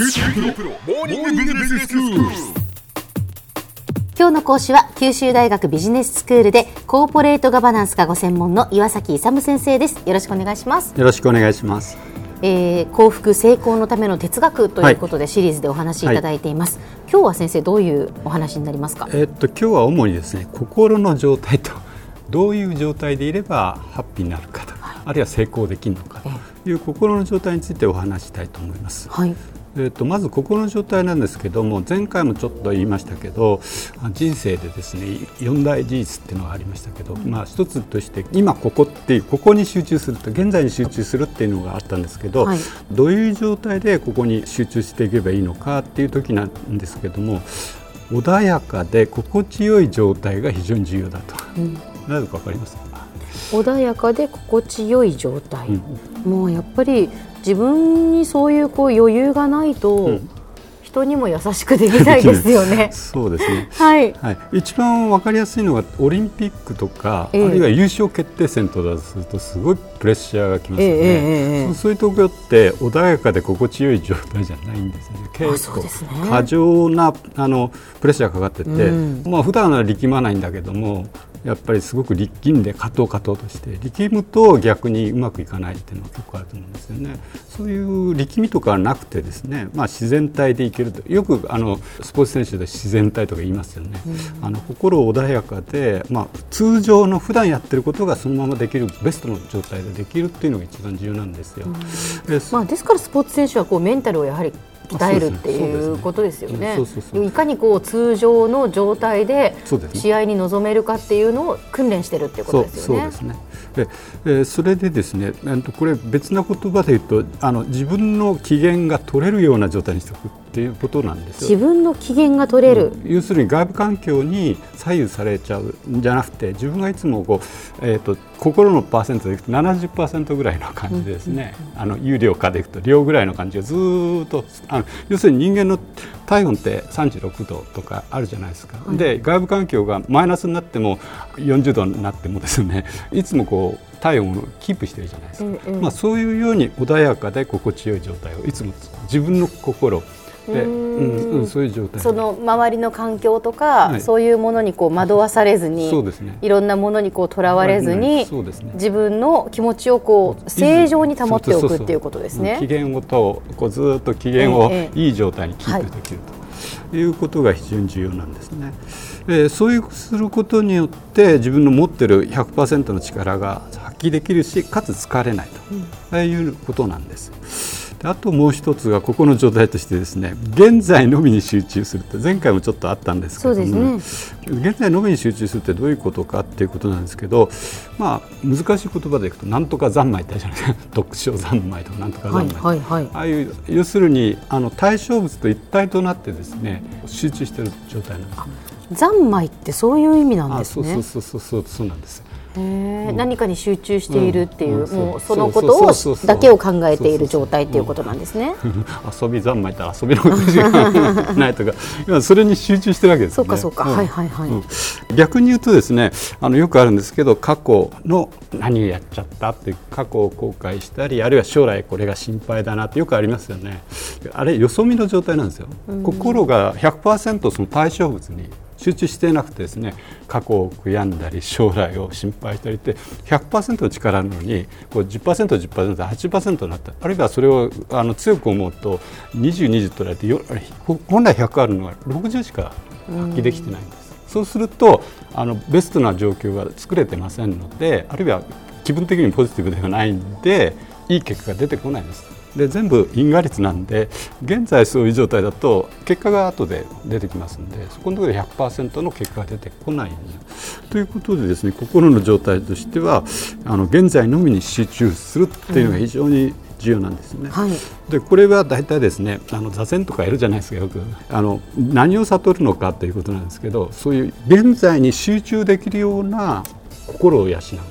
今日の講師は九州大学ビジネススクールでコーポレートガバナンスがご専門の岩崎勇先生です。よろしくお願いします、よろしくお願いします。えー、幸福成功のための哲学ということでシリーズでお話しいただいています、今日は先生どういうお話になりますか？えーっと今日は主にですね心の状態とどういう状態でいればハッピーになるかと、あるいは成功できるのかという心の状態についてお話ししたいと思います。はいえーっとまず心の状態なんですけども前回もちょっと言いましたけどあ人生でですね四大事実っていうのがありましたけど、まあ一つとして今ここっていうここに集中すると現在に集中するっていうのがあったんですけど、はい。どういう状態でここに集中していけばいいのかっていう時なんですけども穏やかで心地よい状態が非常に重要だと。なぜかわかりますか？穏やかで心地よい状態、うん。もうやっぱり自分にそういうこう余裕がないと、うん。人にも優しくできないですよね。そうですね。はい。はい、一番わかりやすいのがオリンピックとか、ええ。あるいは優勝決定戦とかするとすごいプレッシャーがきますよね、ええええええ。そういうところって穏やかで心地よい状態じゃないんですね。結構過剰なあのプレッシャーがかかってて、うん。まあ普段は力まないんだけどもやっぱりすごく力んで勝とう勝とうとして力むと逆にうまくいかないっていうのが結構あると思うんですよね。そういう力みとかはなくてですね、まあ、自然体でいけると。よくあのスポーツ選手で自然体とか言いますよね、あの心穏やかで、まあ、通常の普段やってることがそのままできるベストの状態でできるっていうのが一番重要なんですよ。でまあ、ですからスポーツ選手はこうメンタルをやはり鍛えるっていうことですよね。いかにこう通常の状態で試合に臨めるかっていうのを訓練してるっていうことですよね。そうそうですね。で、えーそれでですねえーとこれ別な言葉で言うとあの自分の機嫌が取れるような状態にしておくっていうことなんですよ。自分の機嫌が取れる、要するに外部環境に左右されちゃうんじゃなくて自分がいつもこう、えー、と心のパーセントでいくと70%ぐらいの感じでですね、あの有量化でいくと量ぐらいの感じがずーっとあの要するに人間の体温って36度とかあるじゃないですか、で外部環境がマイナスになっても40度になってもですねいつもこう体温をキープしてるじゃないですか、うんうんまあ、そういうように穏やかで心地よい状態をいつも自分の心で、うん。うん、そういう状態その周りの環境とか、はい。そういうものにこう惑わされずにそうですね。いろんなものにこうとらわれずはい。に、そうですね。自分の気持ちをこう正常に保っておくっていうことですね。機嫌をとこうずーっと機嫌をええいい状態にキープできると。いうことが非常に重要なんですね。えーそういうすることによって自分の持ってる100%の力が発揮できるしかつ疲れないと。いうことなんです。であともう一つがここの状態としてですね現在のみに集中するって前回もちょっとあったんですけども、そう現在のみに集中するってどういうことかっていうことなんですけど、まあ、難しい言葉でいくとなんとか三昧ってあるじゃないですか 読書三昧とかなんとかはい三昧、はいはい。ああいう要するにあの対象物と一体となってですね集中している状態なんですね。三昧ってそういう意味なんあですね。そうそうそうそうそうなんです。何かに集中しているっていう、うん。もううん。そのことをだけを考えている状態っていうことなんですね。遊び三昧って遊びのことしかないとか。今それに集中してるわけですね。そうかそうか、ん。はいはいはい。うん。逆に言うとですねあのよくあるんですけど過去の何をやっちゃったって過去を後悔したりあるいは将来これが心配だなってよくありますよね。あれよそ見の状態なんですよ、心が100%その対象物に集中していなくてですね過去を悔やんだり将来を心配したりって100%の力なのにこう 10%10%8% になったあるいはそれをあの強く思うと2020取られて本来100あるのが60しか発揮できてないんです。そうするとあのベストな状況が作れてませんのであるいは気分的にポジティブではないんでいい結果が出てこないんです。で全部因果率なんで現在そういう状態だと結果が後で出てきますんでそこのところで100%の結果が出てこないということでですね心の状態としてはあの現在のみに集中するっていうのが非常に重要なんですね。はい。でこれは大体ですねあの座禅とかやるじゃないですかよくあの何を悟るのかということなんですけどそういう現在に集中できるような心を養うんです、ね、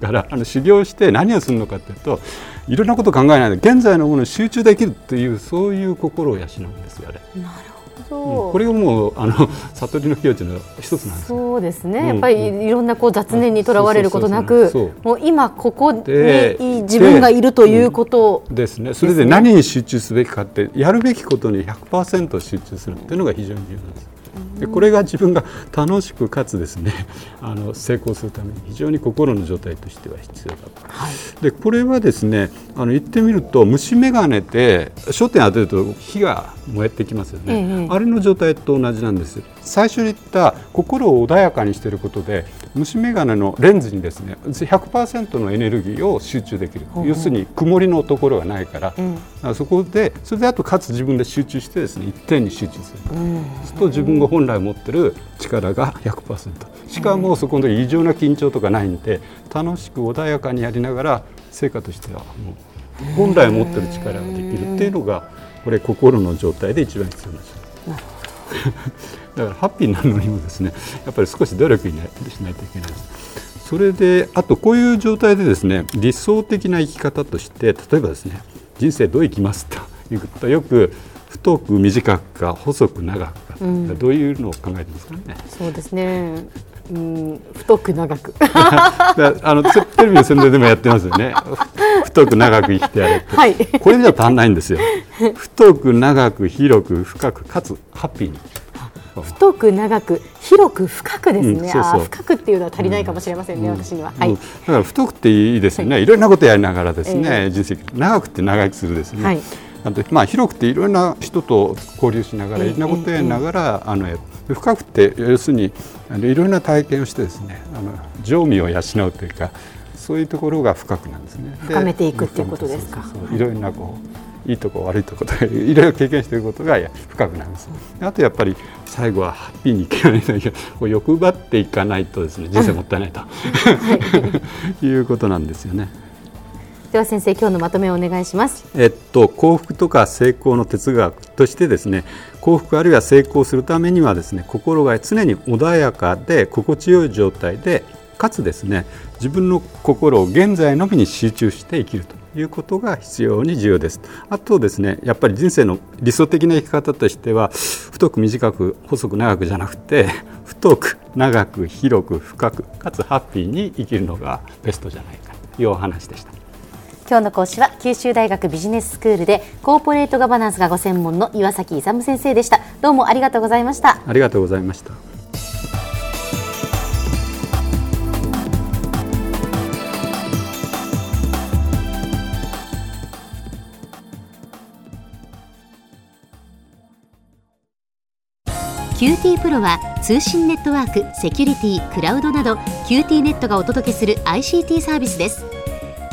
だからあの修行して何をするのかというといろんなことを考えないで現在のものに集中できるというそういう心を養うんですよあれ。なるほど、これがもうあの 悟りの境地の一つなんですそうですね、うんやっぱりいろんなこう雑念にとらわれることなくもう今ここにで自分がいるということをですね。それで何に集中すべきかってやるべきことに100%集中するっていうのが非常に重要です。でこれが自分が楽しくかつですね あの成功するために非常に心の状態としては必要だと。でこれはですねあの言ってみると虫眼鏡で焦点当てると火が燃えてきますよね、ええあれの状態と同じなんです。最初に言った心を穏やかにしていることで虫眼鏡のレンズにですね100%のエネルギーを集中できる。要するに曇りのところがないから,、んそこでそれであとかつ自分で集中してですね一点に集中する、そうすると自分が本来持ってる力が100%しかもそこで異常な緊張とかないんで楽しく穏やかにやりながら成果としてはもう本来持ってる力ができるっていうのがこれ心の状態で一番必要なんですだからハッピーになるのにもですねやっぱり少し努力しないといけない。ですそれであとこういう状態でですね理想的な生き方として例えばですね人生どう生きますというとよく太く短くか細く長くか、どういうのを考えてますかね？そうですね。うん太く長く。だ あのテテレビの宣伝でもやってますよね。太く長く生きてやれって、はい。これじゃ足んないんですよ。太く長く広く深くかつハッピーに。太く長く広く深くですね、うんそうそう。深くっていうのは足りないかもしれませんね、私には。はい、うんだから太くていいですよね、い、ろんなことやりながらですね、人生長くて長生きするですね、はいあとまあ、広くていろんな人と交流しながら、ええいろんなことやりながら、あの深くて要するにあのいろんな体験をしてですねあの情味を養うというかそういうところが深くなんですね。で深めていくっていうことですかいろんなこういいとこ悪いとことか いろいろ経験していることが深くなるんです。あとやっぱり最後はハッピーにいかないといけないこう欲張っていかないとですね人生もったいないと、いうことなんですよね。では先生今日のまとめをお願いしますえっと、幸福とか成功の哲学としてですね幸福あるいは成功するためにはですね心が常に穏やかで心地よい状態でかつですね自分の心を現在のみに集中して生きるということが必要に重要ですあとですねやっぱり人生の理想的な生き方としては太く短く細く長くじゃなくて太く長く広く深くかつハッピーに生きるのがベストじゃないかというお話でした。今日の講師は九州大学ビジネススクールでコーポレートガバナンスがご専門の岩崎勇先生でした。どうもありがとうございました。ありがとうございました。QT プロは通信ネットワーク、セキュリティ、クラウドなど QT ネットがお届けする ICT サービスです